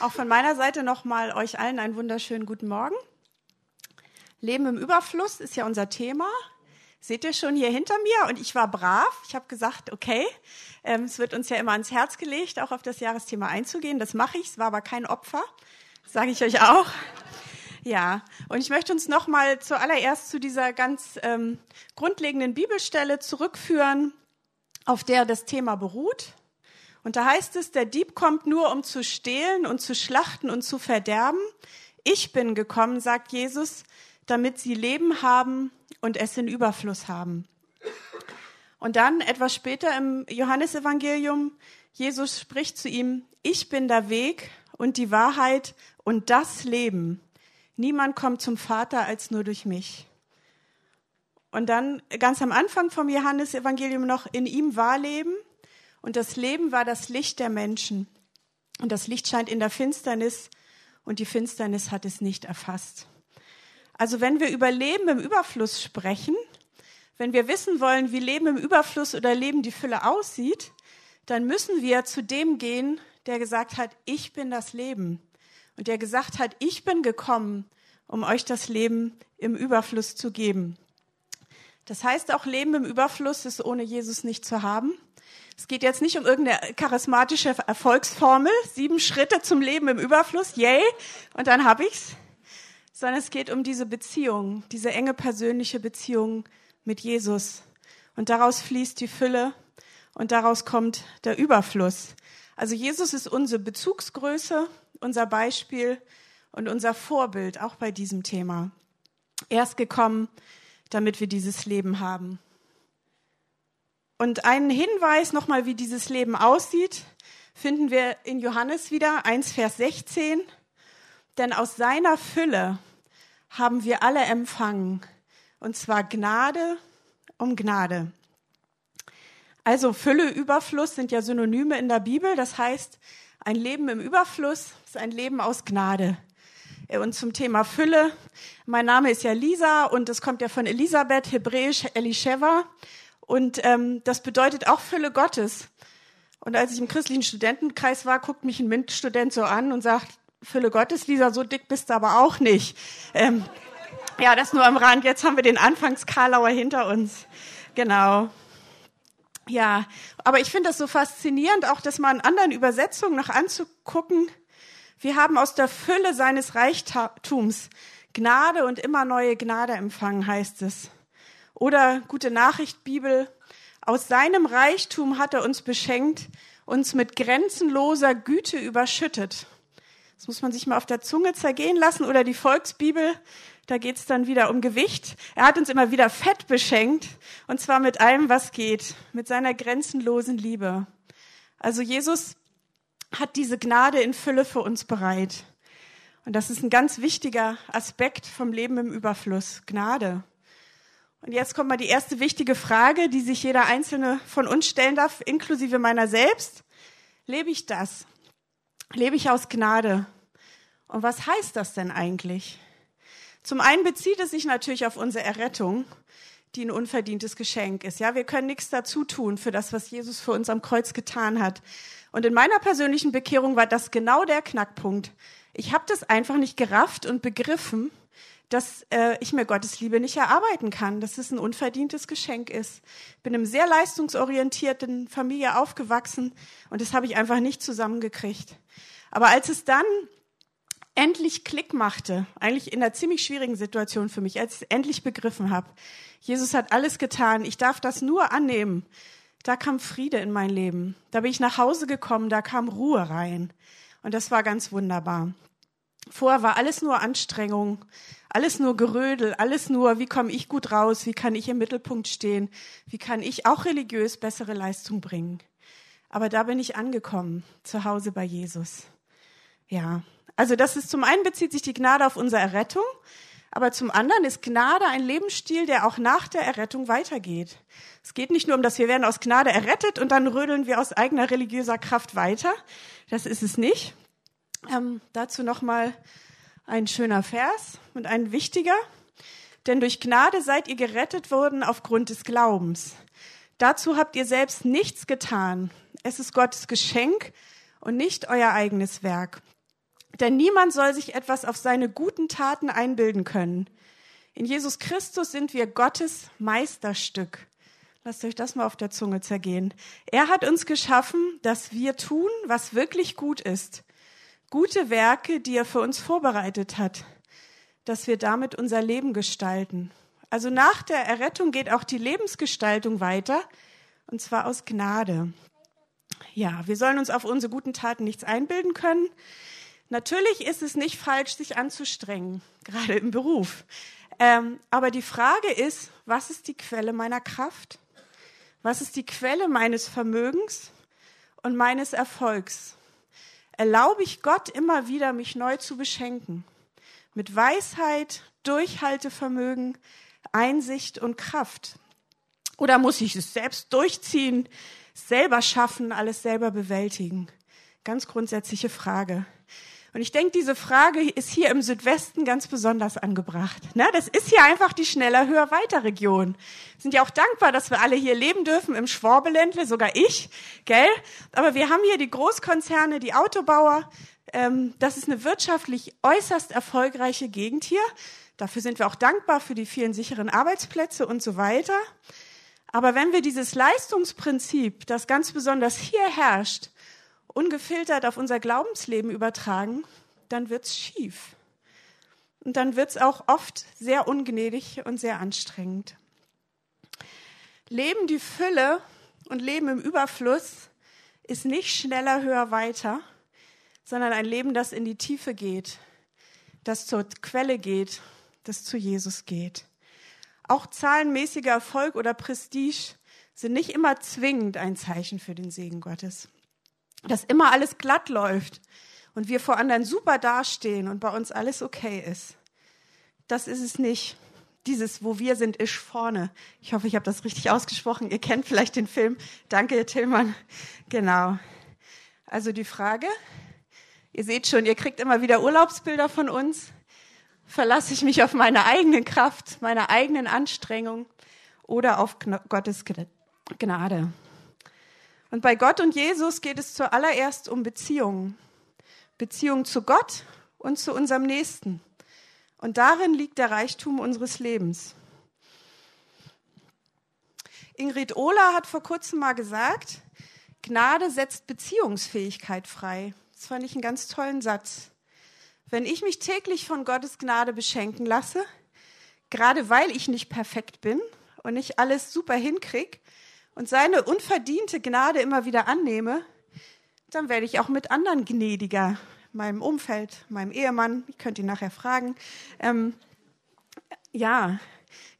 Auch von meiner Seite nochmal euch allen einen wunderschönen guten Morgen. Leben im Überfluss ist ja unser Thema. Seht ihr schon hier hinter mir? Und ich war brav. Ich habe gesagt, okay, ähm, es wird uns ja immer ans Herz gelegt, auch auf das Jahresthema einzugehen. Das mache ich. Es war aber kein Opfer. sage ich euch auch. Ja, und ich möchte uns nochmal zuallererst zu dieser ganz ähm, grundlegenden Bibelstelle zurückführen, auf der das Thema beruht. Und da heißt es, der Dieb kommt nur, um zu stehlen und zu schlachten und zu verderben. Ich bin gekommen, sagt Jesus, damit sie Leben haben und es in Überfluss haben. Und dann etwas später im Johannesevangelium, Jesus spricht zu ihm, ich bin der Weg und die Wahrheit und das Leben. Niemand kommt zum Vater als nur durch mich. Und dann ganz am Anfang vom Johannesevangelium noch, in ihm war Leben und das Leben war das Licht der Menschen. Und das Licht scheint in der Finsternis und die Finsternis hat es nicht erfasst. Also wenn wir über Leben im Überfluss sprechen, wenn wir wissen wollen, wie Leben im Überfluss oder Leben die Fülle aussieht, dann müssen wir zu dem gehen, der gesagt hat, ich bin das Leben. Und der gesagt hat, ich bin gekommen, um euch das Leben im Überfluss zu geben. Das heißt, auch Leben im Überfluss ist ohne Jesus nicht zu haben. Es geht jetzt nicht um irgendeine charismatische Erfolgsformel, sieben Schritte zum Leben im Überfluss, yay, und dann hab ich's, sondern es geht um diese Beziehung, diese enge persönliche Beziehung mit Jesus. Und daraus fließt die Fülle und daraus kommt der Überfluss. Also Jesus ist unsere Bezugsgröße, unser Beispiel und unser Vorbild auch bei diesem Thema. Er ist gekommen, damit wir dieses Leben haben. Und einen Hinweis nochmal, wie dieses Leben aussieht, finden wir in Johannes wieder 1, Vers 16. Denn aus seiner Fülle haben wir alle empfangen, und zwar Gnade um Gnade. Also Fülle, Überfluss sind ja Synonyme in der Bibel. Das heißt, ein Leben im Überfluss ist ein Leben aus Gnade. Und zum Thema Fülle, mein Name ist ja Lisa und es kommt ja von Elisabeth, hebräisch Elisheva. Und ähm, das bedeutet auch Fülle Gottes. Und als ich im christlichen Studentenkreis war, guckt mich ein MINT-Student so an und sagt, Fülle Gottes, Lisa, so dick bist du aber auch nicht. Ähm, ja, das nur am Rand. Jetzt haben wir den Anfangskarlauer hinter uns. Genau. Ja, aber ich finde das so faszinierend, auch das mal in anderen Übersetzungen noch anzugucken. Wir haben aus der Fülle seines Reichtums Gnade und immer neue Gnade empfangen, heißt es. Oder gute Nachricht Bibel, aus seinem Reichtum hat er uns beschenkt, uns mit grenzenloser Güte überschüttet. Das muss man sich mal auf der Zunge zergehen lassen. Oder die Volksbibel, da geht's dann wieder um Gewicht. Er hat uns immer wieder Fett beschenkt, und zwar mit allem, was geht, mit seiner grenzenlosen Liebe. Also Jesus hat diese Gnade in Fülle für uns bereit. Und das ist ein ganz wichtiger Aspekt vom Leben im Überfluss. Gnade. Und jetzt kommt mal die erste wichtige Frage, die sich jeder einzelne von uns stellen darf, inklusive meiner selbst. Lebe ich das? Lebe ich aus Gnade? Und was heißt das denn eigentlich? Zum einen bezieht es sich natürlich auf unsere Errettung, die ein unverdientes Geschenk ist. Ja, wir können nichts dazu tun für das, was Jesus für uns am Kreuz getan hat. Und in meiner persönlichen Bekehrung war das genau der Knackpunkt. Ich habe das einfach nicht gerafft und begriffen, dass äh, ich mir Gottes Liebe nicht erarbeiten kann, dass es ein unverdientes Geschenk ist. Bin in einem sehr leistungsorientierten Familie aufgewachsen und das habe ich einfach nicht zusammengekriegt. Aber als es dann endlich Klick machte, eigentlich in einer ziemlich schwierigen Situation für mich, als ich es endlich begriffen habe, Jesus hat alles getan, ich darf das nur annehmen, da kam Friede in mein Leben. Da bin ich nach Hause gekommen, da kam Ruhe rein. Und das war ganz wunderbar. Vorher war alles nur Anstrengung, alles nur Gerödel, alles nur, wie komme ich gut raus, wie kann ich im Mittelpunkt stehen, wie kann ich auch religiös bessere Leistung bringen. Aber da bin ich angekommen, zu Hause bei Jesus. Ja, also das ist zum einen bezieht sich die Gnade auf unsere Errettung, aber zum anderen ist Gnade ein Lebensstil, der auch nach der Errettung weitergeht. Es geht nicht nur um, dass wir werden aus Gnade errettet und dann rödeln wir aus eigener religiöser Kraft weiter. Das ist es nicht. Ähm, dazu nochmal ein schöner Vers und ein wichtiger. Denn durch Gnade seid ihr gerettet worden aufgrund des Glaubens. Dazu habt ihr selbst nichts getan. Es ist Gottes Geschenk und nicht euer eigenes Werk. Denn niemand soll sich etwas auf seine guten Taten einbilden können. In Jesus Christus sind wir Gottes Meisterstück. Lasst euch das mal auf der Zunge zergehen. Er hat uns geschaffen, dass wir tun, was wirklich gut ist. Gute Werke, die er für uns vorbereitet hat, dass wir damit unser Leben gestalten. Also nach der Errettung geht auch die Lebensgestaltung weiter, und zwar aus Gnade. Ja, wir sollen uns auf unsere guten Taten nichts einbilden können. Natürlich ist es nicht falsch, sich anzustrengen, gerade im Beruf. Ähm, aber die Frage ist, was ist die Quelle meiner Kraft? Was ist die Quelle meines Vermögens und meines Erfolgs? Erlaube ich Gott immer wieder, mich neu zu beschenken? Mit Weisheit, Durchhaltevermögen, Einsicht und Kraft? Oder muss ich es selbst durchziehen, selber schaffen, alles selber bewältigen? Ganz grundsätzliche Frage. Und ich denke, diese Frage ist hier im Südwesten ganz besonders angebracht. Ne? Das ist hier einfach die schneller, höher, weiter Region. Sind ja auch dankbar, dass wir alle hier leben dürfen im Schwabeländle, sogar ich, gell? Aber wir haben hier die Großkonzerne, die Autobauer. Ähm, das ist eine wirtschaftlich äußerst erfolgreiche Gegend hier. Dafür sind wir auch dankbar für die vielen sicheren Arbeitsplätze und so weiter. Aber wenn wir dieses Leistungsprinzip, das ganz besonders hier herrscht, ungefiltert auf unser Glaubensleben übertragen, dann wird's schief. Und dann wird's auch oft sehr ungnädig und sehr anstrengend. Leben die Fülle und Leben im Überfluss ist nicht schneller, höher, weiter, sondern ein Leben, das in die Tiefe geht, das zur Quelle geht, das zu Jesus geht. Auch zahlenmäßiger Erfolg oder Prestige sind nicht immer zwingend ein Zeichen für den Segen Gottes dass immer alles glatt läuft und wir vor anderen super dastehen und bei uns alles okay ist. Das ist es nicht. Dieses, wo wir sind, ist vorne. Ich hoffe, ich habe das richtig ausgesprochen. Ihr kennt vielleicht den Film. Danke, Tillmann. Genau. Also die Frage, ihr seht schon, ihr kriegt immer wieder Urlaubsbilder von uns. Verlasse ich mich auf meine eigene Kraft, meine eigenen Anstrengungen oder auf Gottes Gnade? Und bei Gott und Jesus geht es zuallererst um Beziehungen. Beziehung zu Gott und zu unserem Nächsten. Und darin liegt der Reichtum unseres Lebens. Ingrid Ohler hat vor kurzem mal gesagt, Gnade setzt Beziehungsfähigkeit frei. Das fand ich einen ganz tollen Satz. Wenn ich mich täglich von Gottes Gnade beschenken lasse, gerade weil ich nicht perfekt bin und nicht alles super hinkrieg, und seine unverdiente Gnade immer wieder annehme, dann werde ich auch mit anderen gnädiger, meinem Umfeld, meinem Ehemann, ich könnte ihn nachher fragen. Ähm, ja,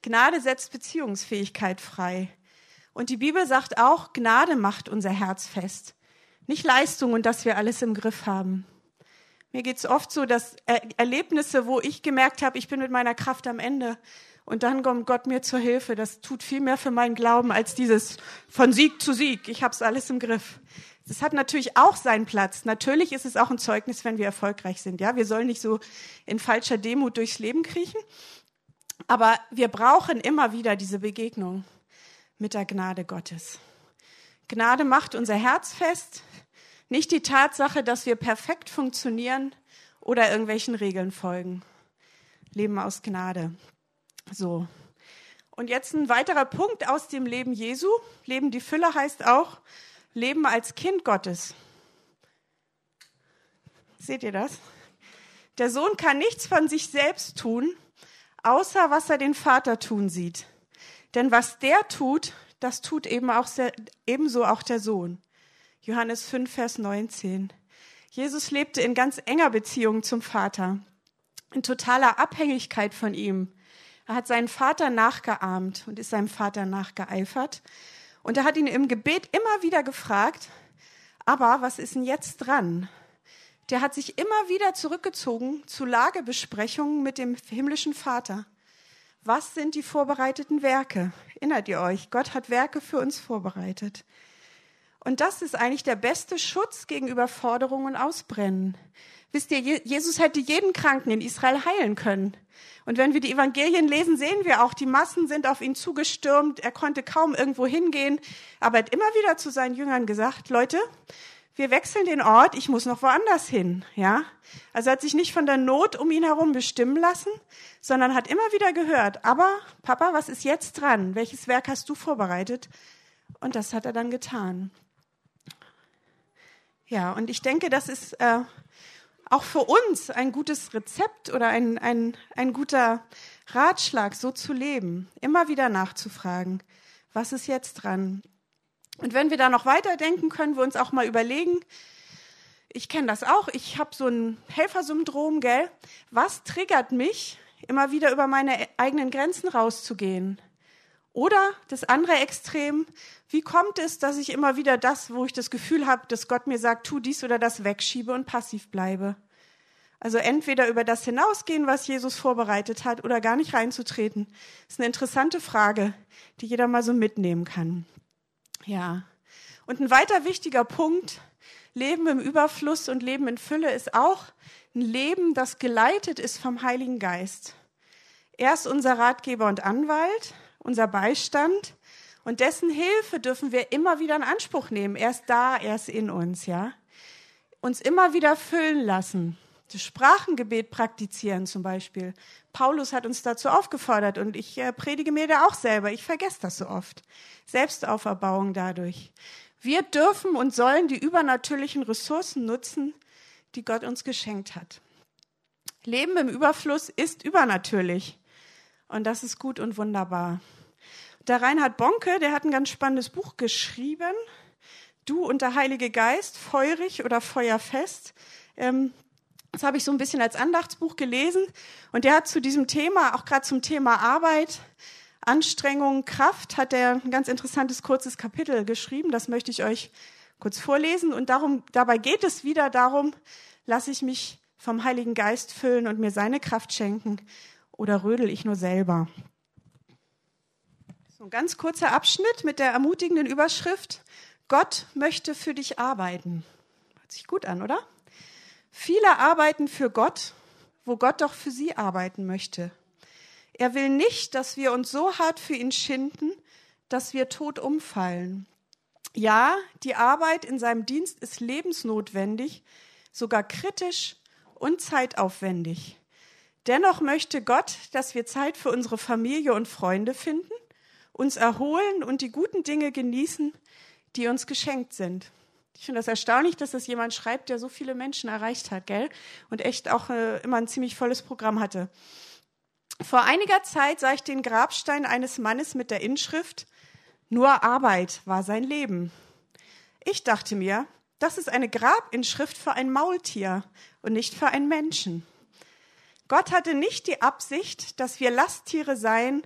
Gnade setzt Beziehungsfähigkeit frei. Und die Bibel sagt auch, Gnade macht unser Herz fest. Nicht Leistung und dass wir alles im Griff haben. Mir geht's oft so, dass er Erlebnisse, wo ich gemerkt habe, ich bin mit meiner Kraft am Ende, und dann kommt Gott mir zur Hilfe. Das tut viel mehr für meinen Glauben als dieses von Sieg zu Sieg. Ich habe es alles im Griff. Das hat natürlich auch seinen Platz. Natürlich ist es auch ein Zeugnis, wenn wir erfolgreich sind. Ja, wir sollen nicht so in falscher Demut durchs Leben kriechen. Aber wir brauchen immer wieder diese Begegnung mit der Gnade Gottes. Gnade macht unser Herz fest, nicht die Tatsache, dass wir perfekt funktionieren oder irgendwelchen Regeln folgen. Leben aus Gnade. So. Und jetzt ein weiterer Punkt aus dem Leben Jesu. Leben die Fülle heißt auch Leben als Kind Gottes. Seht ihr das? Der Sohn kann nichts von sich selbst tun, außer was er den Vater tun sieht. Denn was der tut, das tut eben auch sehr, ebenso auch der Sohn. Johannes 5, Vers 19. Jesus lebte in ganz enger Beziehung zum Vater, in totaler Abhängigkeit von ihm. Er hat seinen Vater nachgeahmt und ist seinem Vater nachgeeifert. Und er hat ihn im Gebet immer wieder gefragt, aber was ist denn jetzt dran? Der hat sich immer wieder zurückgezogen zu Lagebesprechungen mit dem himmlischen Vater. Was sind die vorbereiteten Werke? Erinnert ihr euch? Gott hat Werke für uns vorbereitet. Und das ist eigentlich der beste Schutz gegen Überforderung und Ausbrennen. Wisst ihr, Jesus hätte jeden Kranken in Israel heilen können. Und wenn wir die Evangelien lesen, sehen wir auch, die Massen sind auf ihn zugestürmt. Er konnte kaum irgendwo hingehen. Aber er hat immer wieder zu seinen Jüngern gesagt, Leute, wir wechseln den Ort, ich muss noch woanders hin, ja. Also hat sich nicht von der Not um ihn herum bestimmen lassen, sondern hat immer wieder gehört, aber Papa, was ist jetzt dran? Welches Werk hast du vorbereitet? Und das hat er dann getan. Ja, und ich denke, das ist äh, auch für uns ein gutes Rezept oder ein, ein, ein guter Ratschlag, so zu leben, immer wieder nachzufragen, was ist jetzt dran? Und wenn wir da noch weiterdenken, können wir uns auch mal überlegen, ich kenne das auch, ich habe so ein Helfersyndrom, gell? Was triggert mich, immer wieder über meine eigenen Grenzen rauszugehen? Oder das andere Extrem, wie kommt es, dass ich immer wieder das, wo ich das Gefühl habe, dass Gott mir sagt, tu dies oder das wegschiebe und passiv bleibe? Also entweder über das hinausgehen, was Jesus vorbereitet hat, oder gar nicht reinzutreten. Ist eine interessante Frage, die jeder mal so mitnehmen kann. Ja. Und ein weiter wichtiger Punkt, Leben im Überfluss und Leben in Fülle ist auch ein Leben, das geleitet ist vom Heiligen Geist. Er ist unser Ratgeber und Anwalt, unser Beistand und dessen Hilfe dürfen wir immer wieder in Anspruch nehmen. Er ist da, er ist in uns, ja. Uns immer wieder füllen lassen. Das Sprachengebet praktizieren zum Beispiel. Paulus hat uns dazu aufgefordert und ich äh, predige mir da auch selber. Ich vergesse das so oft. Selbstauferbauung dadurch. Wir dürfen und sollen die übernatürlichen Ressourcen nutzen, die Gott uns geschenkt hat. Leben im Überfluss ist übernatürlich. Und das ist gut und wunderbar. Der Reinhard Bonke, der hat ein ganz spannendes Buch geschrieben. Du und der Heilige Geist, feurig oder feuerfest. Ähm, das habe ich so ein bisschen als Andachtsbuch gelesen. Und der hat zu diesem Thema, auch gerade zum Thema Arbeit, Anstrengung, Kraft, hat er ein ganz interessantes kurzes Kapitel geschrieben. Das möchte ich euch kurz vorlesen. Und darum, dabei geht es wieder darum, lasse ich mich vom Heiligen Geist füllen und mir seine Kraft schenken oder rödel ich nur selber? So ein ganz kurzer Abschnitt mit der ermutigenden Überschrift Gott möchte für dich arbeiten. Hört sich gut an, oder? Viele arbeiten für Gott, wo Gott doch für sie arbeiten möchte. Er will nicht, dass wir uns so hart für ihn schinden, dass wir tot umfallen. Ja, die Arbeit in seinem Dienst ist lebensnotwendig, sogar kritisch und zeitaufwendig. Dennoch möchte Gott, dass wir Zeit für unsere Familie und Freunde finden, uns erholen und die guten Dinge genießen, die uns geschenkt sind. Ich finde das erstaunlich, dass das jemand schreibt, der so viele Menschen erreicht hat, gell? Und echt auch äh, immer ein ziemlich volles Programm hatte. Vor einiger Zeit sah ich den Grabstein eines Mannes mit der Inschrift Nur Arbeit war sein Leben. Ich dachte mir, das ist eine Grabinschrift für ein Maultier und nicht für einen Menschen. Gott hatte nicht die Absicht, dass wir Lasttiere seien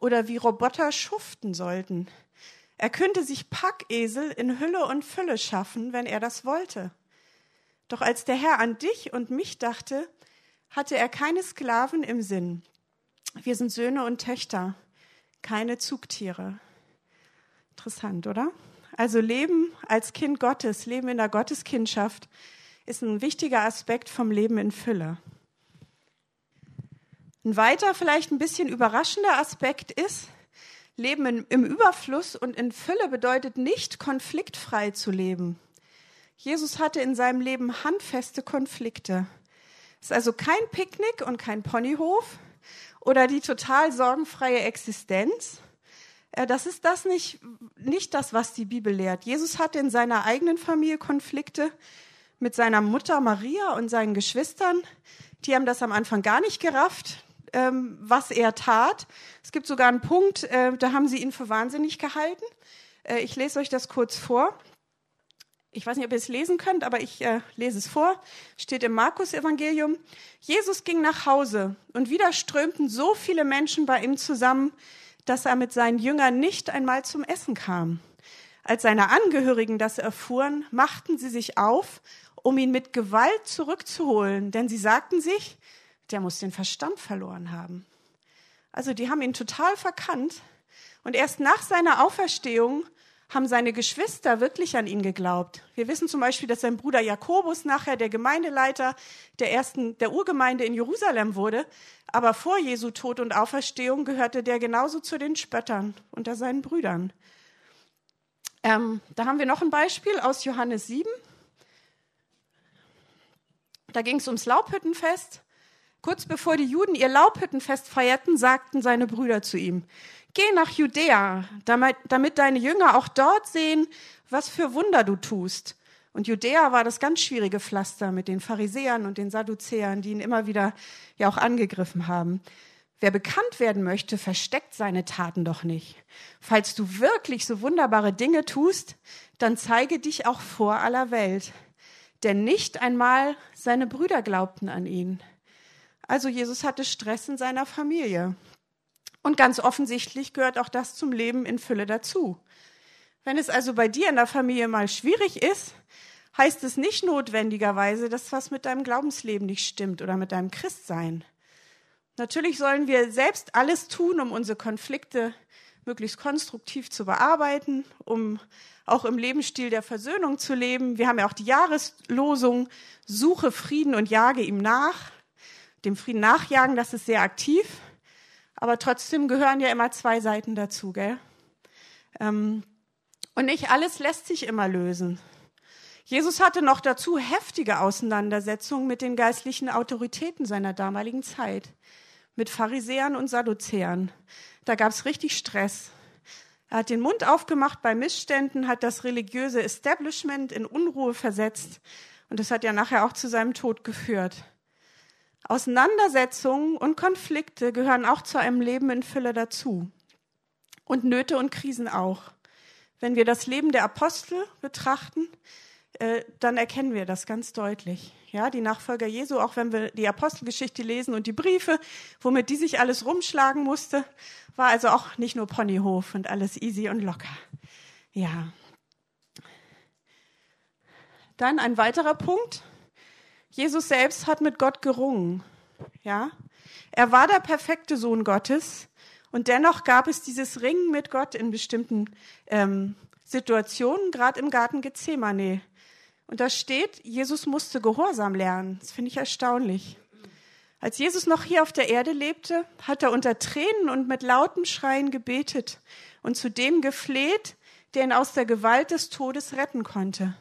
oder wie Roboter schuften sollten. Er könnte sich Packesel in Hülle und Fülle schaffen, wenn er das wollte. Doch als der Herr an dich und mich dachte, hatte er keine Sklaven im Sinn. Wir sind Söhne und Töchter, keine Zugtiere. Interessant, oder? Also Leben als Kind Gottes, Leben in der Gotteskindschaft ist ein wichtiger Aspekt vom Leben in Fülle. Ein weiter, vielleicht ein bisschen überraschender Aspekt ist, Leben in, im Überfluss und in Fülle bedeutet nicht, konfliktfrei zu leben. Jesus hatte in seinem Leben handfeste Konflikte. Es ist also kein Picknick und kein Ponyhof oder die total sorgenfreie Existenz. Äh, das ist das nicht, nicht das, was die Bibel lehrt. Jesus hatte in seiner eigenen Familie Konflikte mit seiner Mutter Maria und seinen Geschwistern. Die haben das am Anfang gar nicht gerafft ähm, was er tat. Es gibt sogar einen Punkt, äh, da haben sie ihn für wahnsinnig gehalten. Äh, ich lese euch das kurz vor. Ich weiß nicht, ob ihr es lesen könnt, aber ich äh, lese es vor. Steht im Markus-Evangelium. Jesus ging nach Hause und wieder strömten so viele Menschen bei ihm zusammen, dass er mit seinen Jüngern nicht einmal zum Essen kam. Als seine Angehörigen das erfuhren, machten sie sich auf, um ihn mit Gewalt zurückzuholen, denn sie sagten sich, der muss den Verstand verloren haben. Also die haben ihn total verkannt und erst nach seiner Auferstehung haben seine Geschwister wirklich an ihn geglaubt. Wir wissen zum Beispiel, dass sein Bruder Jakobus nachher der Gemeindeleiter der ersten, der Urgemeinde in Jerusalem wurde. Aber vor Jesu Tod und Auferstehung gehörte der genauso zu den Spöttern unter seinen Brüdern. Ähm, da haben wir noch ein Beispiel aus Johannes 7. Da ging es ums Laubhüttenfest. Kurz bevor die Juden ihr Laubhüttenfest feierten, sagten seine Brüder zu ihm, Geh nach Judäa, damit, damit deine Jünger auch dort sehen, was für Wunder du tust. Und Judäa war das ganz schwierige Pflaster mit den Pharisäern und den Sadduzäern, die ihn immer wieder ja auch angegriffen haben. Wer bekannt werden möchte, versteckt seine Taten doch nicht. Falls du wirklich so wunderbare Dinge tust, dann zeige dich auch vor aller Welt. Denn nicht einmal seine Brüder glaubten an ihn. Also Jesus hatte Stress in seiner Familie. Und ganz offensichtlich gehört auch das zum Leben in Fülle dazu. Wenn es also bei dir in der Familie mal schwierig ist, heißt es nicht notwendigerweise, dass was mit deinem Glaubensleben nicht stimmt oder mit deinem Christsein. Natürlich sollen wir selbst alles tun, um unsere Konflikte möglichst konstruktiv zu bearbeiten, um auch im Lebensstil der Versöhnung zu leben. Wir haben ja auch die Jahreslosung, suche Frieden und jage ihm nach. Dem Frieden nachjagen, das ist sehr aktiv. Aber trotzdem gehören ja immer zwei Seiten dazu, gell? Ähm, und nicht alles lässt sich immer lösen. Jesus hatte noch dazu heftige Auseinandersetzungen mit den geistlichen Autoritäten seiner damaligen Zeit mit Pharisäern und Sadduzäern. Da gab es richtig Stress. Er hat den Mund aufgemacht bei Missständen, hat das religiöse Establishment in Unruhe versetzt und das hat ja nachher auch zu seinem Tod geführt. Auseinandersetzungen und Konflikte gehören auch zu einem Leben in Fülle dazu. Und Nöte und Krisen auch. Wenn wir das Leben der Apostel betrachten, äh, dann erkennen wir das ganz deutlich. Ja, die Nachfolger Jesu, auch wenn wir die Apostelgeschichte lesen und die Briefe, womit die sich alles rumschlagen musste, war also auch nicht nur Ponyhof und alles easy und locker. Ja. Dann ein weiterer Punkt. Jesus selbst hat mit Gott gerungen. Ja. Er war der perfekte Sohn Gottes und dennoch gab es dieses Ringen mit Gott in bestimmten ähm, Situationen, gerade im Garten Gethsemane. Und da steht, Jesus musste Gehorsam lernen. Das finde ich erstaunlich. Als Jesus noch hier auf der Erde lebte, hat er unter Tränen und mit lautem Schreien gebetet und zu dem gefleht, der ihn aus der Gewalt des Todes retten konnte.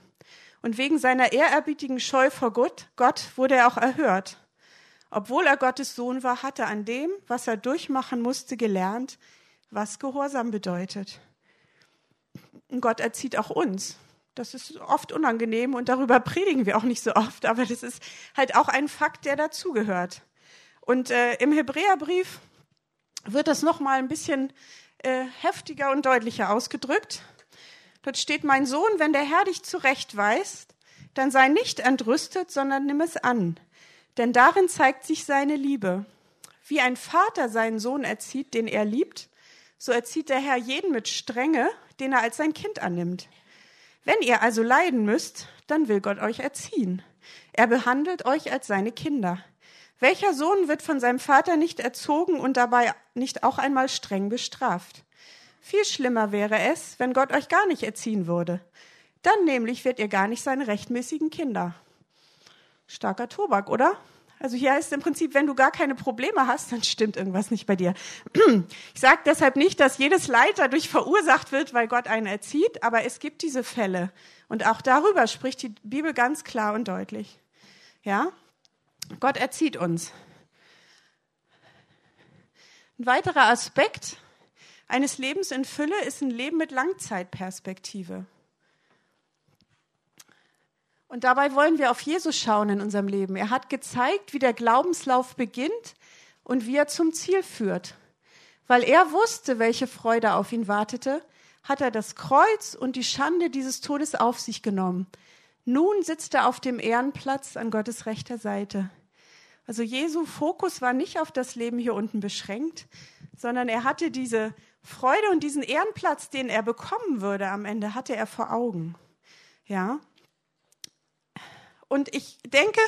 Und wegen seiner ehrerbietigen Scheu vor Gott, Gott wurde er auch erhört. Obwohl er Gottes Sohn war, hat er an dem, was er durchmachen musste, gelernt, was Gehorsam bedeutet. Und Gott erzieht auch uns. Das ist oft unangenehm und darüber predigen wir auch nicht so oft, aber das ist halt auch ein Fakt, der dazugehört. Und äh, im Hebräerbrief wird das noch mal ein bisschen äh, heftiger und deutlicher ausgedrückt. Dort steht: Mein Sohn, wenn der Herr dich zurechtweist, dann sei nicht entrüstet, sondern nimm es an, denn darin zeigt sich seine Liebe. Wie ein Vater seinen Sohn erzieht, den er liebt, so erzieht der Herr jeden mit Strenge, den er als sein Kind annimmt. Wenn ihr also leiden müsst, dann will Gott euch erziehen. Er behandelt euch als seine Kinder. Welcher Sohn wird von seinem Vater nicht erzogen und dabei nicht auch einmal streng bestraft? Viel schlimmer wäre es, wenn Gott euch gar nicht erziehen würde. Dann nämlich wird ihr gar nicht seine rechtmäßigen Kinder. Starker Tobak, oder? Also hier heißt im Prinzip, wenn du gar keine Probleme hast, dann stimmt irgendwas nicht bei dir. Ich sage deshalb nicht, dass jedes Leid dadurch verursacht wird, weil Gott einen erzieht, aber es gibt diese Fälle. Und auch darüber spricht die Bibel ganz klar und deutlich. Ja? Gott erzieht uns. Ein weiterer Aspekt eines Lebens in Fülle ist ein Leben mit Langzeitperspektive. Und dabei wollen wir auf Jesus schauen in unserem Leben. Er hat gezeigt, wie der Glaubenslauf beginnt und wie er zum Ziel führt. Weil er wusste, welche Freude auf ihn wartete, hat er das Kreuz und die Schande dieses Todes auf sich genommen. Nun sitzt er auf dem Ehrenplatz an Gottes rechter Seite. Also Jesu Fokus war nicht auf das Leben hier unten beschränkt, sondern er hatte diese Freude und diesen Ehrenplatz, den er bekommen würde am Ende, hatte er vor Augen. Ja, und ich denke,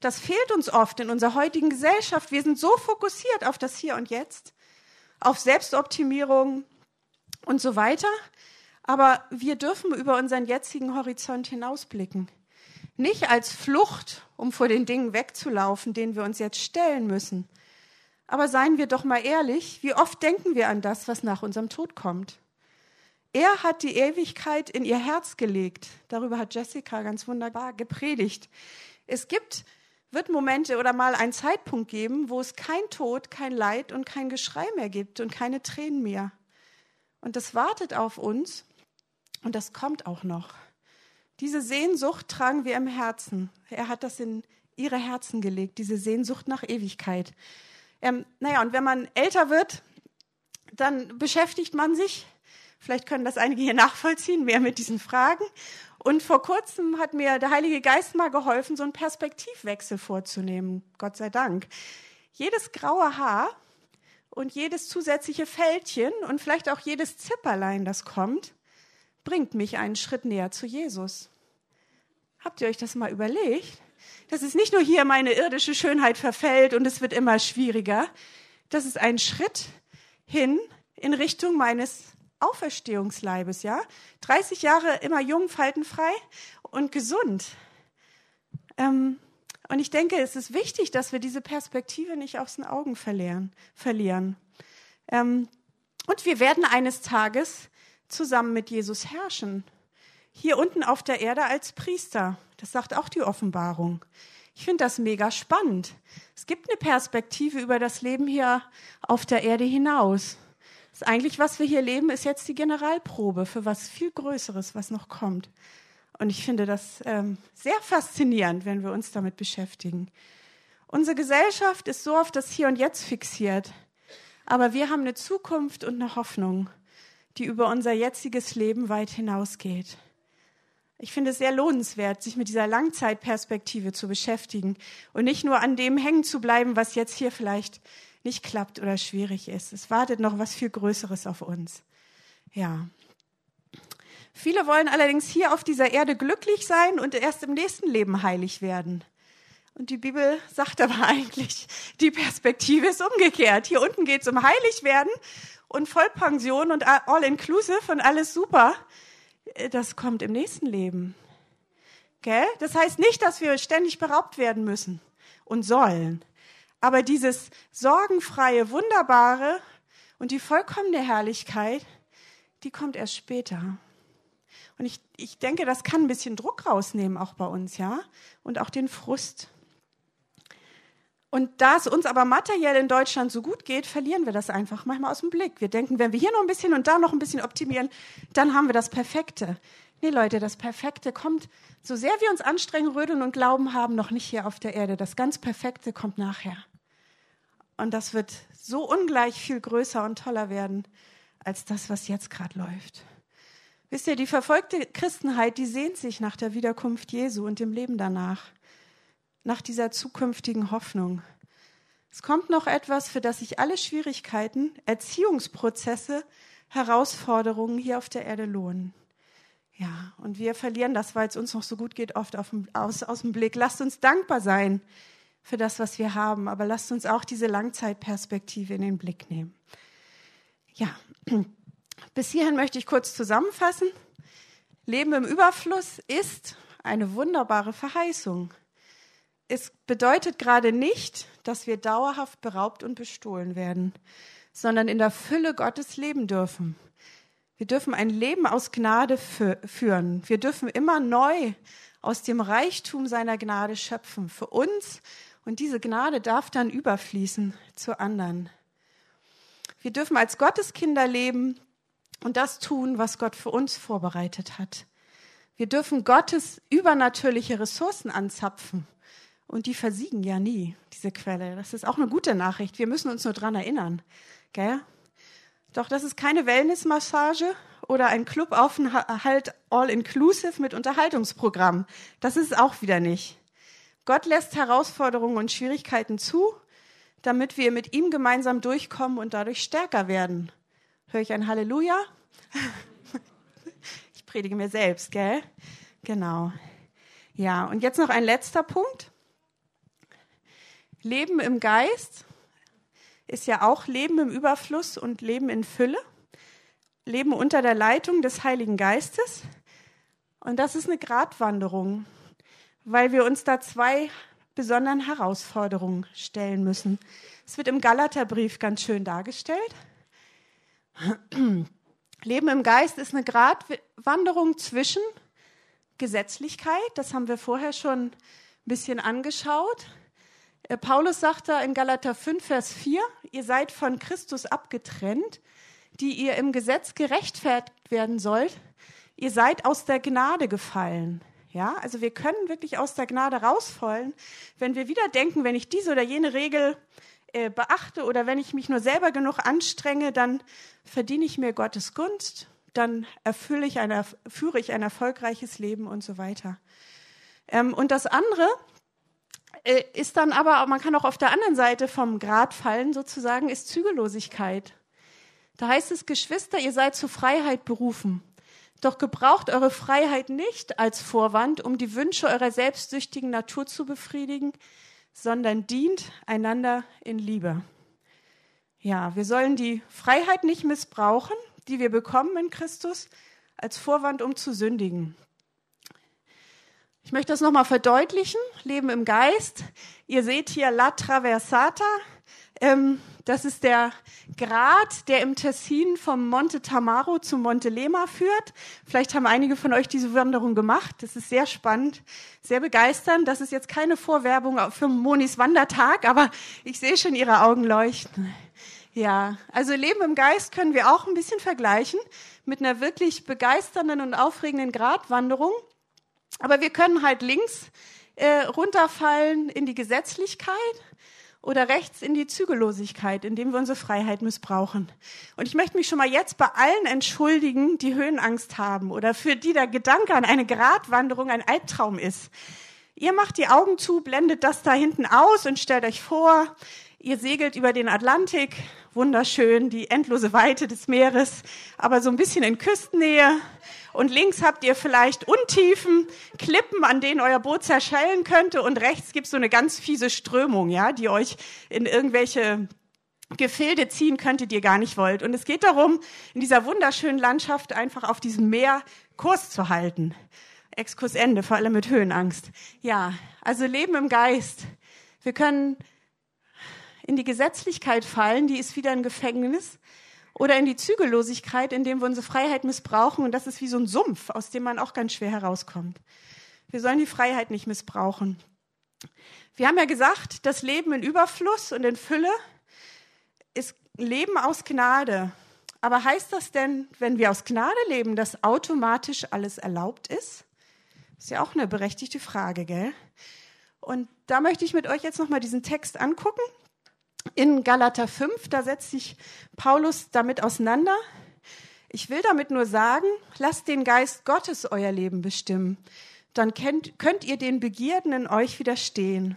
das fehlt uns oft in unserer heutigen Gesellschaft. Wir sind so fokussiert auf das Hier und Jetzt, auf Selbstoptimierung und so weiter. Aber wir dürfen über unseren jetzigen Horizont hinausblicken. Nicht als Flucht, um vor den Dingen wegzulaufen, denen wir uns jetzt stellen müssen. Aber seien wir doch mal ehrlich, wie oft denken wir an das, was nach unserem Tod kommt? Er hat die Ewigkeit in ihr Herz gelegt. Darüber hat Jessica ganz wunderbar gepredigt. Es gibt wird Momente oder mal einen Zeitpunkt geben, wo es kein Tod, kein Leid und kein Geschrei mehr gibt und keine Tränen mehr. Und das wartet auf uns und das kommt auch noch. Diese Sehnsucht tragen wir im Herzen. Er hat das in ihre Herzen gelegt, diese Sehnsucht nach Ewigkeit. Ähm, naja, und wenn man älter wird, dann beschäftigt man sich, vielleicht können das einige hier nachvollziehen, mehr mit diesen Fragen. Und vor kurzem hat mir der Heilige Geist mal geholfen, so einen Perspektivwechsel vorzunehmen. Gott sei Dank. Jedes graue Haar und jedes zusätzliche Fältchen und vielleicht auch jedes Zipperlein, das kommt, bringt mich einen Schritt näher zu Jesus. Habt ihr euch das mal überlegt? Dass es nicht nur hier meine irdische Schönheit verfällt und es wird immer schwieriger. Das ist ein Schritt hin in Richtung meines Auferstehungsleibes, ja? 30 Jahre immer jung, faltenfrei und gesund. Ähm, und ich denke, es ist wichtig, dass wir diese Perspektive nicht aus den Augen verlieren. verlieren. Ähm, und wir werden eines Tages zusammen mit Jesus herrschen. Hier unten auf der Erde als Priester. Das sagt auch die Offenbarung. Ich finde das mega spannend. Es gibt eine Perspektive über das Leben hier auf der Erde hinaus. Das eigentlich, was wir hier leben, ist jetzt die Generalprobe für was viel Größeres, was noch kommt. Und ich finde das ähm, sehr faszinierend, wenn wir uns damit beschäftigen. Unsere Gesellschaft ist so auf das Hier und Jetzt fixiert. Aber wir haben eine Zukunft und eine Hoffnung, die über unser jetziges Leben weit hinausgeht. Ich finde es sehr lohnenswert, sich mit dieser Langzeitperspektive zu beschäftigen und nicht nur an dem hängen zu bleiben, was jetzt hier vielleicht nicht klappt oder schwierig ist. Es wartet noch was viel Größeres auf uns. Ja. Viele wollen allerdings hier auf dieser Erde glücklich sein und erst im nächsten Leben heilig werden. Und die Bibel sagt aber eigentlich, die Perspektive ist umgekehrt. Hier unten geht es um heilig werden und Vollpension und all-inclusive und alles super. Das kommt im nächsten Leben. Gell? Das heißt nicht, dass wir ständig beraubt werden müssen und sollen. Aber dieses sorgenfreie, wunderbare und die vollkommene Herrlichkeit, die kommt erst später. Und ich, ich denke, das kann ein bisschen Druck rausnehmen, auch bei uns, ja? Und auch den Frust. Und da es uns aber materiell in Deutschland so gut geht, verlieren wir das einfach manchmal aus dem Blick. Wir denken, wenn wir hier noch ein bisschen und da noch ein bisschen optimieren, dann haben wir das Perfekte. Nee, Leute, das Perfekte kommt, so sehr wir uns anstrengen, rödeln und glauben haben, noch nicht hier auf der Erde. Das ganz Perfekte kommt nachher. Und das wird so ungleich viel größer und toller werden als das, was jetzt gerade läuft. Wisst ihr, die verfolgte Christenheit, die sehnt sich nach der Wiederkunft Jesu und dem Leben danach, nach dieser zukünftigen Hoffnung. Es kommt noch etwas, für das sich alle Schwierigkeiten, Erziehungsprozesse, Herausforderungen hier auf der Erde lohnen. Ja, und wir verlieren das, weil es uns noch so gut geht, oft dem, aus, aus dem Blick. Lasst uns dankbar sein für das, was wir haben, aber lasst uns auch diese Langzeitperspektive in den Blick nehmen. Ja, bis hierhin möchte ich kurz zusammenfassen. Leben im Überfluss ist eine wunderbare Verheißung. Es bedeutet gerade nicht, dass wir dauerhaft beraubt und bestohlen werden, sondern in der Fülle Gottes leben dürfen. Wir dürfen ein Leben aus Gnade führen. Wir dürfen immer neu aus dem Reichtum seiner Gnade schöpfen. Für uns und diese Gnade darf dann überfließen zu anderen. Wir dürfen als Gotteskinder leben und das tun, was Gott für uns vorbereitet hat. Wir dürfen Gottes übernatürliche Ressourcen anzapfen. Und die versiegen ja nie, diese Quelle. Das ist auch eine gute Nachricht. Wir müssen uns nur dran erinnern. Gell? Doch das ist keine Wellnessmassage oder ein Clubaufenthalt all-inclusive mit Unterhaltungsprogramm. Das ist es auch wieder nicht. Gott lässt Herausforderungen und Schwierigkeiten zu, damit wir mit ihm gemeinsam durchkommen und dadurch stärker werden. Höre ich ein Halleluja? Ich predige mir selbst, gell? Genau. Ja, und jetzt noch ein letzter Punkt. Leben im Geist ist ja auch Leben im Überfluss und Leben in Fülle. Leben unter der Leitung des Heiligen Geistes. Und das ist eine Gratwanderung, weil wir uns da zwei besonderen Herausforderungen stellen müssen. Es wird im Galaterbrief ganz schön dargestellt. Leben im Geist ist eine Gratwanderung zwischen Gesetzlichkeit, das haben wir vorher schon bisschen angeschaut. Äh, Paulus sagt da in Galater 5, Vers 4, ihr seid von Christus abgetrennt, die ihr im Gesetz gerechtfertigt werden sollt. Ihr seid aus der Gnade gefallen. Ja, also wir können wirklich aus der Gnade rausfallen, wenn wir wieder denken, wenn ich diese oder jene Regel äh, beachte oder wenn ich mich nur selber genug anstrenge, dann verdiene ich mir Gottes Gunst, dann erfülle ich ein, führe ich ein erfolgreiches Leben und so weiter. Ähm, und das andere äh, ist dann aber, man kann auch auf der anderen Seite vom Grad fallen sozusagen, ist Zügellosigkeit. Da heißt es, Geschwister, ihr seid zur Freiheit berufen. Doch gebraucht eure Freiheit nicht als Vorwand, um die Wünsche eurer selbstsüchtigen Natur zu befriedigen, sondern dient einander in Liebe. Ja, wir sollen die Freiheit nicht missbrauchen, die wir bekommen in Christus, als Vorwand, um zu sündigen. Ich möchte das nochmal verdeutlichen. Leben im Geist. Ihr seht hier La Traversata. Ähm, das ist der Grat, der im Tessin vom Monte Tamaro zum Monte Lema führt. Vielleicht haben einige von euch diese Wanderung gemacht. Das ist sehr spannend, sehr begeisternd. Das ist jetzt keine Vorwerbung für Monis Wandertag, aber ich sehe schon ihre Augen leuchten. Ja, also Leben im Geist können wir auch ein bisschen vergleichen mit einer wirklich begeisternden und aufregenden Gratwanderung. Aber wir können halt links äh, runterfallen in die Gesetzlichkeit oder rechts in die Zügellosigkeit, indem wir unsere Freiheit missbrauchen. Und ich möchte mich schon mal jetzt bei allen entschuldigen, die Höhenangst haben oder für die der Gedanke an eine Gratwanderung ein Albtraum ist. Ihr macht die Augen zu, blendet das da hinten aus und stellt euch vor, ihr segelt über den Atlantik, wunderschön, die endlose Weite des Meeres, aber so ein bisschen in Küstennähe und links habt ihr vielleicht Untiefen, Klippen, an denen euer Boot zerschellen könnte und rechts gibt es so eine ganz fiese Strömung, ja, die euch in irgendwelche Gefilde ziehen könnte, die ihr gar nicht wollt. Und es geht darum, in dieser wunderschönen Landschaft einfach auf diesem Meer Kurs zu halten. Exkursende, vor allem mit Höhenangst. Ja, also Leben im Geist. Wir können in die Gesetzlichkeit fallen, die ist wieder ein Gefängnis oder in die Zügellosigkeit, indem wir unsere Freiheit missbrauchen. Und das ist wie so ein Sumpf, aus dem man auch ganz schwer herauskommt. Wir sollen die Freiheit nicht missbrauchen. Wir haben ja gesagt, das Leben in Überfluss und in Fülle ist Leben aus Gnade. Aber heißt das denn, wenn wir aus Gnade leben, dass automatisch alles erlaubt ist? Ist ja auch eine berechtigte Frage, gell? Und da möchte ich mit euch jetzt nochmal diesen Text angucken in Galater 5, da setzt sich Paulus damit auseinander. Ich will damit nur sagen, lasst den Geist Gottes euer Leben bestimmen. Dann könnt, könnt ihr den Begierden in euch widerstehen.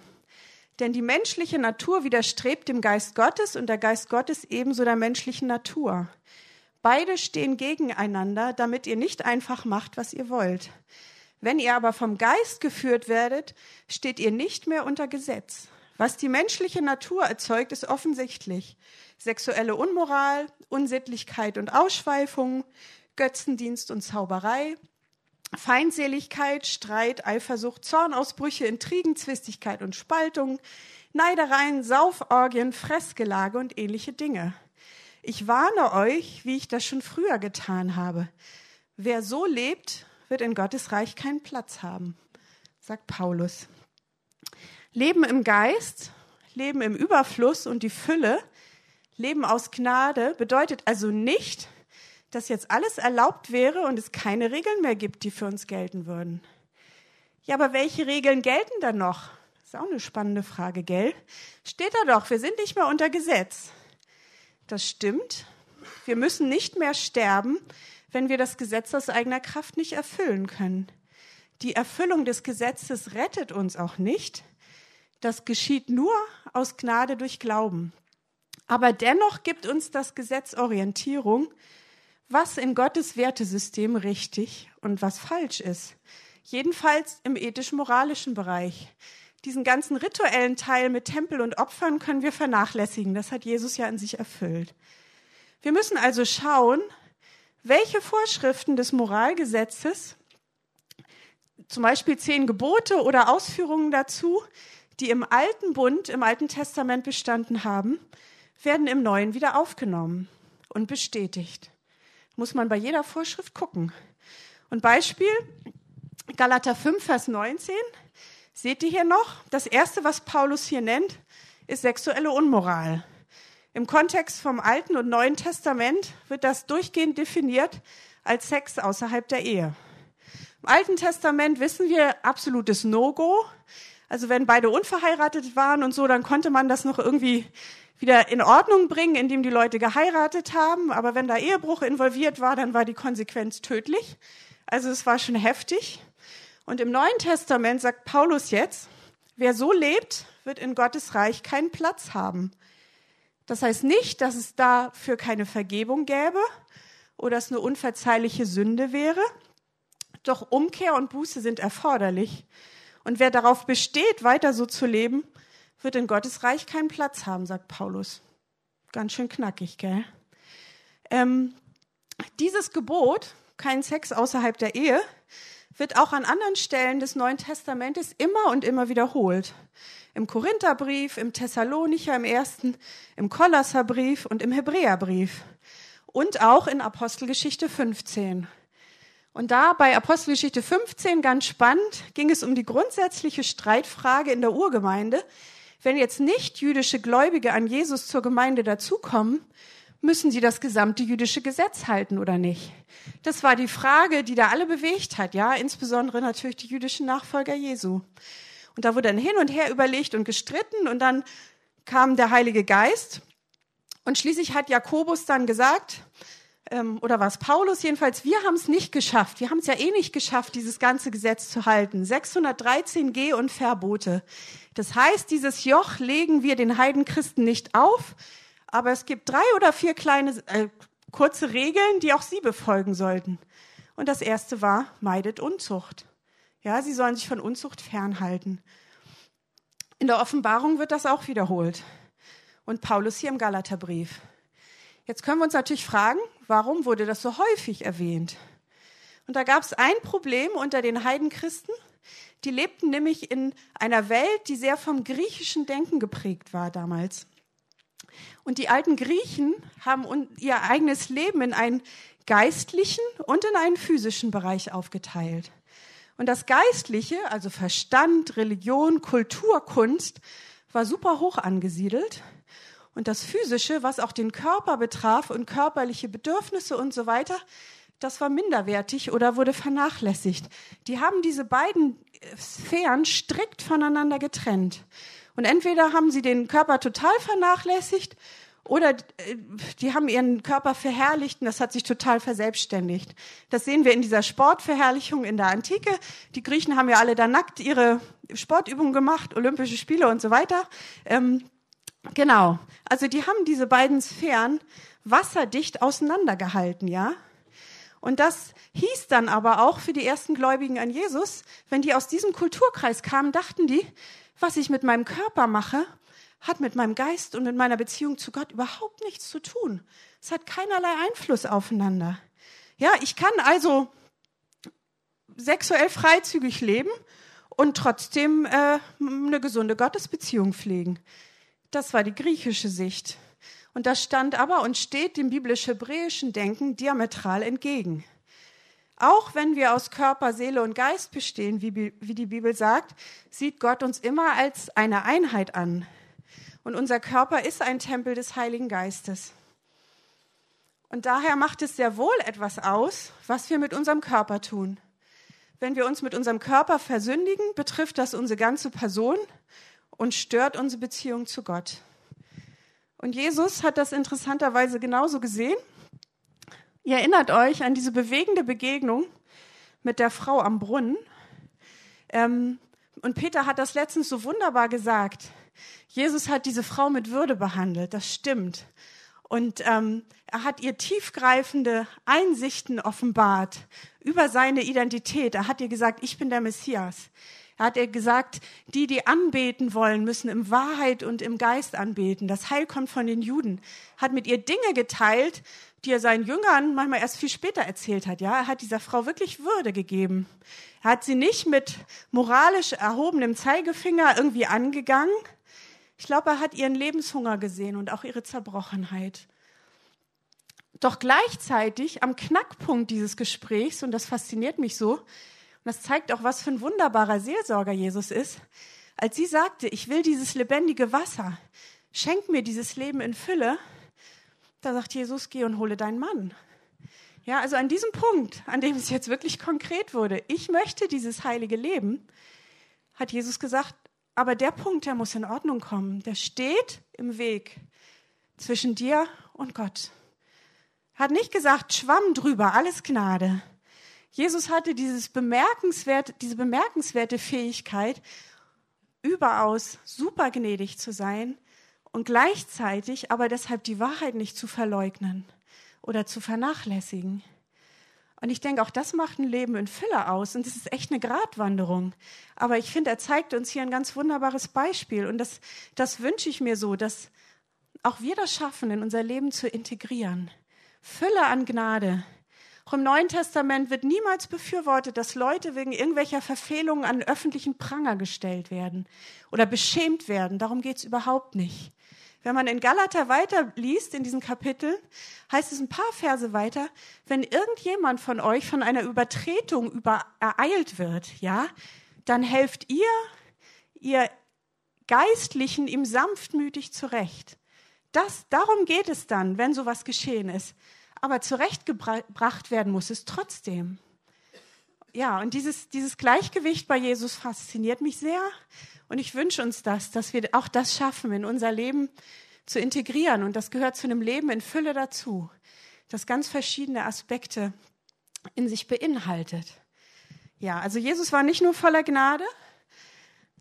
Denn die menschliche Natur widerstrebt dem Geist Gottes und der Geist Gottes ebenso der menschlichen Natur. Beide stehen gegeneinander, damit ihr nicht einfach macht, was ihr wollt. Wenn ihr aber vom Geist geführt werdet, steht ihr nicht mehr unter Gesetz. Was die menschliche Natur erzeugt, ist offensichtlich. Sexuelle Unmoral, Unsittlichkeit und Ausschweifung, Götzendienst und Zauberei, Feindseligkeit, Streit, Eifersucht, Zornausbrüche, Intrigen, Zwistigkeit und Spaltung, Neidereien, Sauforgien, Fressgelage und ähnliche Dinge. Ich warne euch, wie ich das schon früher getan habe. Wer so lebt, wird in Gottes Reich keinen Platz haben, sagt Paulus. Leben im Geist, Leben im Überfluss und die Fülle, Leben aus Gnade bedeutet also nicht, dass jetzt alles erlaubt wäre und es keine Regeln mehr gibt, die für uns gelten würden. Ja, aber welche Regeln gelten dann noch? Ist auch eine spannende Frage, gell? Steht da doch, wir sind nicht mehr unter Gesetz. Das stimmt. Wir müssen nicht mehr sterben, wenn wir das Gesetz aus eigener Kraft nicht erfüllen können. Die Erfüllung des Gesetzes rettet uns auch nicht. Das geschieht nur aus Gnade durch Glauben. Aber dennoch gibt uns das Gesetz Orientierung, was in Gottes Wertesystem richtig und was falsch ist. Jedenfalls im ethisch-moralischen Bereich. Diesen ganzen rituellen Teil mit Tempel und Opfern können wir vernachlässigen. Das hat Jesus ja in sich erfüllt. Wir müssen also schauen, welche Vorschriften des Moralgesetzes, zum Beispiel zehn Gebote oder Ausführungen dazu, die im alten Bund, im alten Testament bestanden haben, werden im neuen wieder aufgenommen und bestätigt. Muss man bei jeder Vorschrift gucken. Und Beispiel, Galater 5, Vers 19. Seht ihr hier noch? Das erste, was Paulus hier nennt, ist sexuelle Unmoral. Im Kontext vom Alten und Neuen Testament wird das durchgehend definiert als Sex außerhalb der Ehe. Im Alten Testament wissen wir absolutes No-Go. Also wenn beide unverheiratet waren und so, dann konnte man das noch irgendwie wieder in Ordnung bringen, indem die Leute geheiratet haben. Aber wenn da Ehebruch involviert war, dann war die Konsequenz tödlich. Also es war schon heftig. Und im Neuen Testament sagt Paulus jetzt, wer so lebt, wird in Gottes Reich keinen Platz haben. Das heißt nicht, dass es dafür keine Vergebung gäbe oder es eine unverzeihliche Sünde wäre. Doch Umkehr und Buße sind erforderlich. Und wer darauf besteht, weiter so zu leben, wird in Gottes Reich keinen Platz haben, sagt Paulus. Ganz schön knackig, gell? Ähm, dieses Gebot, kein Sex außerhalb der Ehe, wird auch an anderen Stellen des Neuen Testamentes immer und immer wiederholt. Im Korintherbrief, im Thessalonicher, im ersten, im Kolosserbrief und im Hebräerbrief. Und auch in Apostelgeschichte 15. Und da bei Apostelgeschichte 15 ganz spannend ging es um die grundsätzliche Streitfrage in der Urgemeinde. Wenn jetzt nicht jüdische Gläubige an Jesus zur Gemeinde dazukommen, müssen sie das gesamte jüdische Gesetz halten oder nicht? Das war die Frage, die da alle bewegt hat, ja, insbesondere natürlich die jüdischen Nachfolger Jesu. Und da wurde dann hin und her überlegt und gestritten und dann kam der Heilige Geist und schließlich hat Jakobus dann gesagt, ähm, oder war es Paulus jedenfalls, wir haben es nicht geschafft, wir haben es ja eh nicht geschafft, dieses ganze Gesetz zu halten. 613 Geh- und Verbote. Das heißt, dieses Joch legen wir den Heidenchristen nicht auf, aber es gibt drei oder vier kleine, äh, kurze Regeln, die auch Sie befolgen sollten. Und das erste war, meidet Unzucht. Ja, Sie sollen sich von Unzucht fernhalten. In der Offenbarung wird das auch wiederholt. Und Paulus hier im Galaterbrief. Jetzt können wir uns natürlich fragen, warum wurde das so häufig erwähnt? Und da gab es ein Problem unter den Heidenchristen. Die lebten nämlich in einer Welt, die sehr vom griechischen Denken geprägt war damals. Und die alten Griechen haben ihr eigenes Leben in einen geistlichen und in einen physischen Bereich aufgeteilt. Und das Geistliche, also Verstand, Religion, Kultur, Kunst, war super hoch angesiedelt. Und das Physische, was auch den Körper betraf und körperliche Bedürfnisse und so weiter, das war minderwertig oder wurde vernachlässigt. Die haben diese beiden Sphären strikt voneinander getrennt. Und entweder haben sie den Körper total vernachlässigt oder äh, die haben ihren Körper verherrlicht und das hat sich total verselbstständigt. Das sehen wir in dieser Sportverherrlichung in der Antike. Die Griechen haben ja alle da nackt ihre Sportübungen gemacht, Olympische Spiele und so weiter. Ähm, genau. Also die haben diese beiden Sphären wasserdicht auseinandergehalten, ja. Und das hieß dann aber auch für die ersten Gläubigen an Jesus, wenn die aus diesem Kulturkreis kamen, dachten die, was ich mit meinem Körper mache, hat mit meinem Geist und mit meiner Beziehung zu Gott überhaupt nichts zu tun. Es hat keinerlei Einfluss aufeinander. Ja, ich kann also sexuell freizügig leben und trotzdem äh, eine gesunde Gottesbeziehung pflegen. Das war die griechische Sicht. Und das stand aber und steht dem biblisch-hebräischen Denken diametral entgegen. Auch wenn wir aus Körper, Seele und Geist bestehen, wie, die Bibel sagt, sieht Gott uns immer als eine Einheit an. Und unser Körper ist ein Tempel des Heiligen Geistes. Und daher macht es sehr wohl etwas aus, was wir mit unserem Körper tun. Wenn wir uns mit unserem Körper versündigen, betrifft das unsere ganze Person und stört unsere Beziehung zu Gott. Und Jesus hat das interessanterweise genauso gesehen Ihr erinnert euch an diese bewegende Begegnung mit der Frau am Brunnen. Ähm, und Peter hat das letztens so wunderbar gesagt. Jesus hat diese Frau mit Würde behandelt, das stimmt. Und ähm, er hat ihr tiefgreifende Einsichten offenbart über seine Identität. Er hat ihr gesagt, ich bin der Messias. Er hat ihr gesagt, die, die anbeten wollen, müssen im Wahrheit und im Geist anbeten. Das Heil kommt von den Juden. Hat mit ihr Dinge geteilt, die er seinen Jüngern manchmal erst viel später erzählt hat. Ja, er hat dieser Frau wirklich Würde gegeben. Er hat sie nicht mit moralisch erhobenem Zeigefinger irgendwie angegangen. Ich glaube, er hat ihren Lebenshunger gesehen und auch ihre Zerbrochenheit. Doch gleichzeitig am Knackpunkt dieses Gesprächs, und das fasziniert mich so, das zeigt auch, was für ein wunderbarer Seelsorger Jesus ist. Als sie sagte, ich will dieses lebendige Wasser, schenk mir dieses Leben in Fülle, da sagt Jesus, geh und hole deinen Mann. Ja, also an diesem Punkt, an dem es jetzt wirklich konkret wurde, ich möchte dieses heilige Leben, hat Jesus gesagt, aber der Punkt, der muss in Ordnung kommen, der steht im Weg zwischen dir und Gott. Hat nicht gesagt, schwamm drüber, alles Gnade. Jesus hatte dieses bemerkenswerte, diese bemerkenswerte Fähigkeit, überaus super gnädig zu sein und gleichzeitig aber deshalb die Wahrheit nicht zu verleugnen oder zu vernachlässigen. Und ich denke, auch das macht ein Leben in Fülle aus. Und es ist echt eine Gratwanderung. Aber ich finde, er zeigt uns hier ein ganz wunderbares Beispiel. Und das, das wünsche ich mir so, dass auch wir das schaffen, in unser Leben zu integrieren. Fülle an Gnade. Auch im Neuen Testament wird niemals befürwortet, dass Leute wegen irgendwelcher Verfehlungen an öffentlichen Pranger gestellt werden oder beschämt werden. Darum geht es überhaupt nicht. Wenn man in Galater weiterliest, in diesen Kapiteln, heißt es ein paar Verse weiter, wenn irgendjemand von euch von einer Übertretung übereilt wird, ja, dann helft ihr, ihr Geistlichen ihm sanftmütig zurecht. Das, darum geht es dann, wenn sowas geschehen ist. Aber zurechtgebracht werden muss es trotzdem. Ja, und dieses, dieses Gleichgewicht bei Jesus fasziniert mich sehr. Und ich wünsche uns das, dass wir auch das schaffen, in unser Leben zu integrieren. Und das gehört zu einem Leben in Fülle dazu, das ganz verschiedene Aspekte in sich beinhaltet. Ja, also Jesus war nicht nur voller Gnade,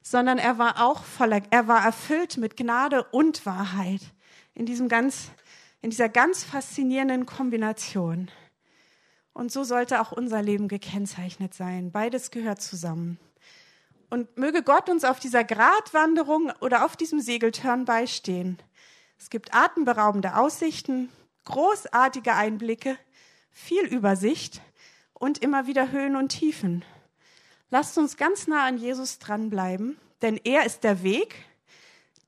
sondern er war auch voller, er war erfüllt mit Gnade und Wahrheit in diesem ganz, in dieser ganz faszinierenden Kombination. Und so sollte auch unser Leben gekennzeichnet sein. Beides gehört zusammen. Und möge Gott uns auf dieser Gratwanderung oder auf diesem Segeltörn beistehen. Es gibt atemberaubende Aussichten, großartige Einblicke, viel Übersicht und immer wieder Höhen und Tiefen. Lasst uns ganz nah an Jesus dranbleiben, denn er ist der Weg,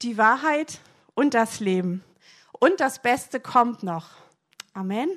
die Wahrheit und das Leben. Und das Beste kommt noch. Amen.